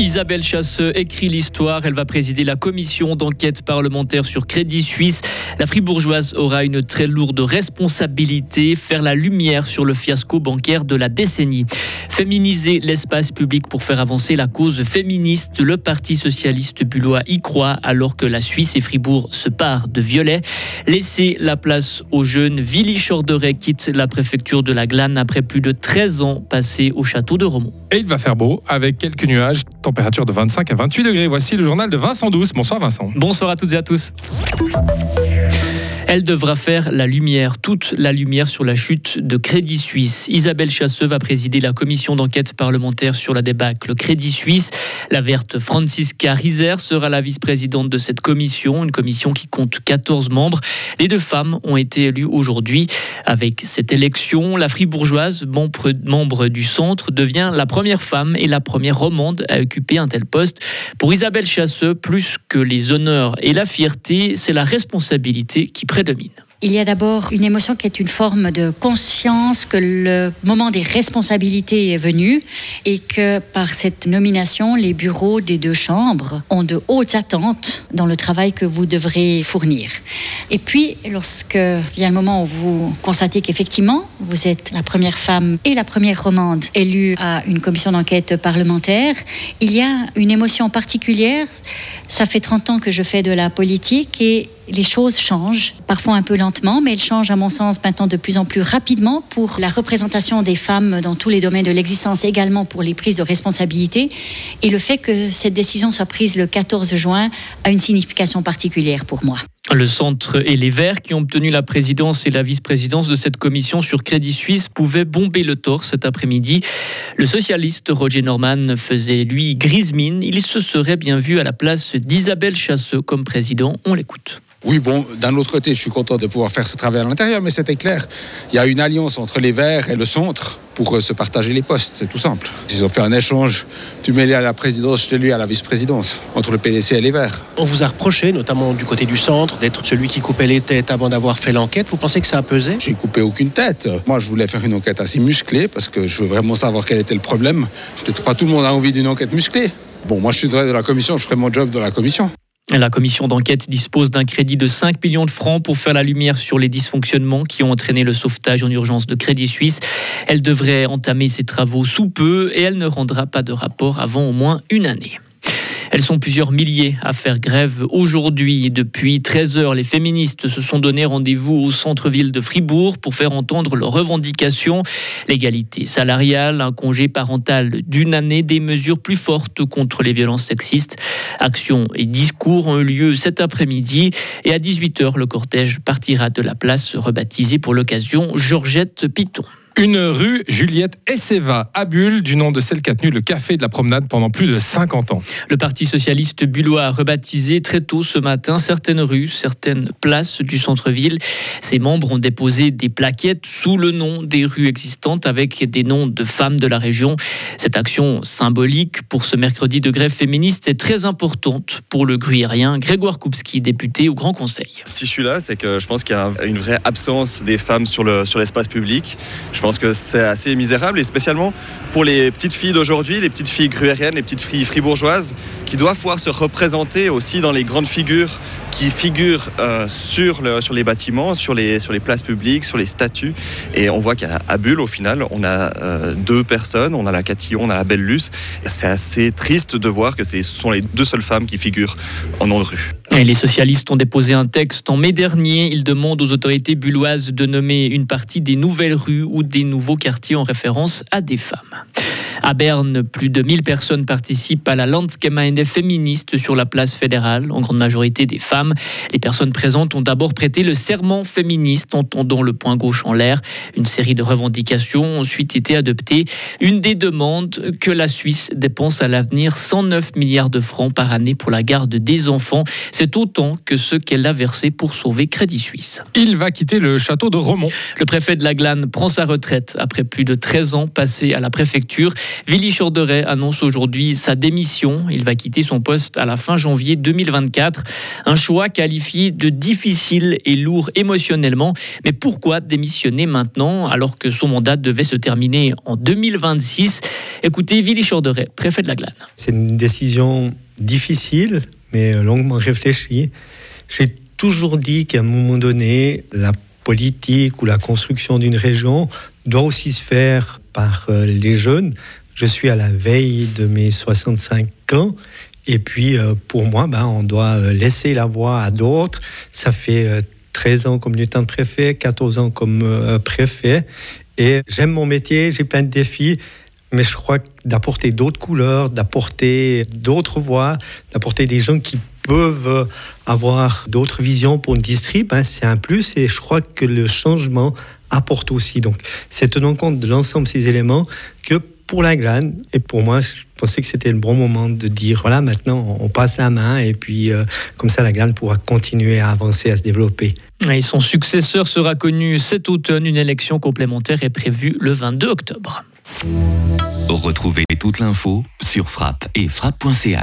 Isabelle Chasseux écrit l'histoire. Elle va présider la commission d'enquête parlementaire sur Crédit Suisse. La fribourgeoise aura une très lourde responsabilité, faire la lumière sur le fiasco bancaire de la décennie. Féminiser l'espace public pour faire avancer la cause féministe. Le Parti socialiste bullois y croit alors que la Suisse et Fribourg se parent de violet. Laisser la place aux jeunes. Willy Chorderet quitte la préfecture de la Glane après plus de 13 ans passés au château de Romont. Et il va faire beau avec quelques nuages température de 25 à 28 degrés. Voici le journal de Vincent Douce. Bonsoir Vincent. Bonsoir à toutes et à tous. Elle devra faire la lumière, toute la lumière sur la chute de Crédit Suisse. Isabelle Chasseux va présider la commission d'enquête parlementaire sur la débâcle Crédit Suisse. La verte Francisca Riser sera la vice-présidente de cette commission, une commission qui compte 14 membres. Les deux femmes ont été élues aujourd'hui. Avec cette élection, la fribourgeoise, membre du centre, devient la première femme et la première romande à occuper un tel poste. Pour Isabelle Chasseux, plus que les honneurs et la fierté, c'est la responsabilité qui il y a d'abord une émotion qui est une forme de conscience que le moment des responsabilités est venu et que par cette nomination, les bureaux des deux chambres ont de hautes attentes dans le travail que vous devrez fournir. Et puis, lorsque vient le moment où vous constatez qu'effectivement, vous êtes la première femme et la première romande élue à une commission d'enquête parlementaire, il y a une émotion particulière. Ça fait 30 ans que je fais de la politique et les choses changent, parfois un peu lentement, mais elles changent à mon sens maintenant de plus en plus rapidement pour la représentation des femmes dans tous les domaines de l'existence, également pour les prises de responsabilité. Et le fait que cette décision soit prise le 14 juin a une signification particulière pour moi. Le centre et les Verts, qui ont obtenu la présidence et la vice-présidence de cette commission sur Crédit Suisse, pouvaient bomber le torse cet après-midi. Le socialiste Roger Norman faisait, lui, grise mine. Il se serait bien vu à la place d'Isabelle Chasseux comme président. On l'écoute. Oui, bon, d'un autre côté, je suis content de pouvoir faire ce travail à l'intérieur, mais c'était clair. Il y a une alliance entre les Verts et le centre pour euh, se partager les postes, c'est tout simple. Ils ont fait un échange, tu mets à la présidence, je t'ai lui à la vice-présidence, entre le PDC et les Verts. On vous a reproché, notamment du côté du centre, d'être celui qui coupait les têtes avant d'avoir fait l'enquête. Vous pensez que ça a pesé? J'ai coupé aucune tête. Moi, je voulais faire une enquête assez musclée parce que je veux vraiment savoir quel était le problème. Peut-être pas tout le monde a envie d'une enquête musclée. Bon, moi, je suis de la commission, je ferai mon job de la commission. La commission d'enquête dispose d'un crédit de 5 millions de francs pour faire la lumière sur les dysfonctionnements qui ont entraîné le sauvetage en urgence de Crédit Suisse. Elle devrait entamer ses travaux sous peu et elle ne rendra pas de rapport avant au moins une année. Elles sont plusieurs milliers à faire grève aujourd'hui. Depuis 13 heures, les féministes se sont donné rendez-vous au centre-ville de Fribourg pour faire entendre leurs revendications. L'égalité salariale, un congé parental d'une année, des mesures plus fortes contre les violences sexistes. Actions et discours ont eu lieu cet après-midi et à 18h, le cortège partira de la place rebaptisée pour l'occasion Georgette Piton. Une rue Juliette Esseva à Bulle, du nom de celle qui a tenu le café de la promenade pendant plus de 50 ans. Le Parti socialiste bullois a rebaptisé très tôt ce matin certaines rues, certaines places du centre-ville. Ses membres ont déposé des plaquettes sous le nom des rues existantes avec des noms de femmes de la région. Cette action symbolique pour ce mercredi de grève féministe est très importante pour le gruyérien Grégoire Koupski, député au Grand Conseil. Si je suis là, c'est que je pense qu'il y a une vraie absence des femmes sur l'espace sur public. Je pense que c'est assez misérable et spécialement pour les petites filles d'aujourd'hui, les petites filles gruériennes, les petites filles fribourgeoises qui doivent pouvoir se représenter aussi dans les grandes figures qui figurent euh, sur, le, sur les bâtiments, sur les, places publiques, sur les statues. Et on voit qu'à Bulle, au final, on a euh, deux personnes, on a la Catillon, on a la Belle Luce. C'est assez triste de voir que ce sont les deux seules femmes qui figurent en nom de rue les socialistes ont déposé un texte en mai dernier. Ils demandent aux autorités bulloises de nommer une partie des nouvelles rues ou des nouveaux quartiers en référence à des femmes. À Berne, plus de 1000 personnes participent à la Landsgemeinde féministe sur la place fédérale, en grande majorité des femmes. Les personnes présentes ont d'abord prêté le serment féministe en tendant le poing gauche en l'air. Une série de revendications ont ensuite été adoptées. Une des demandes que la Suisse dépense à l'avenir 109 milliards de francs par année pour la garde des enfants. C'est autant que ce qu'elle a versé pour sauver Crédit Suisse. Il va quitter le château de Romont. Le préfet de la Glane prend sa retraite après plus de 13 ans passés à la préfecture. Willy Chorderet annonce aujourd'hui sa démission. Il va quitter son poste à la fin janvier 2024. Un choix qualifié de difficile et lourd émotionnellement. Mais pourquoi démissionner maintenant alors que son mandat devait se terminer en 2026 Écoutez Willy Chorderet, préfet de la Glane. C'est une décision difficile, mais longuement réfléchie. J'ai toujours dit qu'à un moment donné, la politique ou la construction d'une région doit aussi se faire par euh, les jeunes. Je suis à la veille de mes 65 ans. Et puis, euh, pour moi, ben, on doit euh, laisser la voix à d'autres. Ça fait 13 ans comme lieutenant de préfet, 14 ans comme préfet. Et j'aime mon métier, j'ai plein de défis. Mais je crois d'apporter d'autres couleurs, d'apporter d'autres voix, d'apporter des gens qui peuvent avoir d'autres visions pour une distrib, hein, c'est un plus. Et je crois que le changement apporte aussi. Donc, c'est tenant compte de l'ensemble de ces éléments que pour la glane, et pour moi, je pensais que c'était le bon moment de dire, voilà, maintenant, on passe la main, et puis euh, comme ça, la glane pourra continuer à avancer, à se développer. Et son successeur sera connu cet automne. Une élection complémentaire est prévue le 22 octobre. Retrouvez toute l'info sur frappe et frappe.ch.